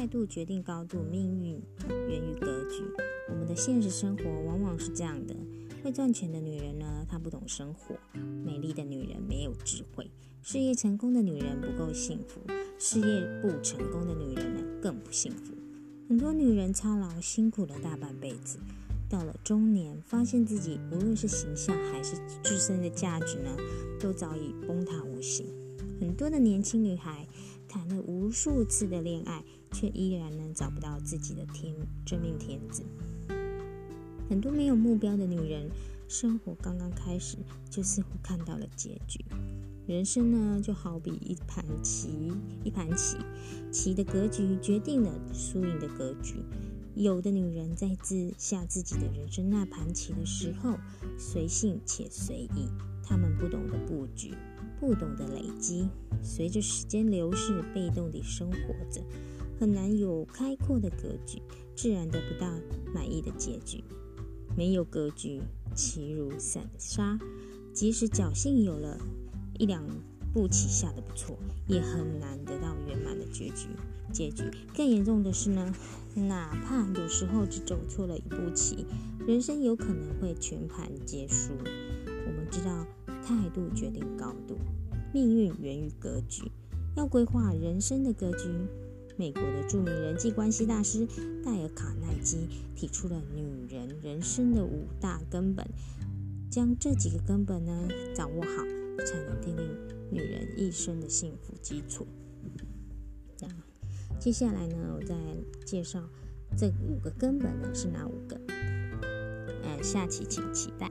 态度决定高度，命运源于格局。我们的现实生活往往是这样的：会赚钱的女人呢，她不懂生活；美丽的女人没有智慧；事业成功的女人不够幸福；事业不成功的女人呢，更不幸福。很多女人操劳辛苦了大半辈子，到了中年，发现自己无论是形象还是自身的价值呢，都早已崩塌无形。很多的年轻女孩。谈了无数次的恋爱，却依然呢找不到自己的天真命天子。很多没有目标的女人，生活刚刚开始，就似乎看到了结局。人生呢，就好比一盘棋，一盘棋，棋的格局决定了输赢的格局。有的女人在自下自己的人生那盘棋的时候，随性且随意，他们不懂得布局。不懂得累积，随着时间流逝，被动地生活着，很难有开阔的格局，自然得不到满意的结局。没有格局，棋如散沙，即使侥幸有了一两步棋下的不错，也很难得到圆满的结局。结局更严重的是呢，哪怕有时候只走错了一步棋，人生有可能会全盘皆输。我们知道。态度决定高度，命运源于格局。要规划人生的格局，美国的著名人际关系大师戴尔·卡耐基提出了女人人生的五大根本。将这几个根本呢掌握好，才能奠定女人一生的幸福基础。那接下来呢，我再介绍这五个根本呢是哪五个？呃，下期请期待。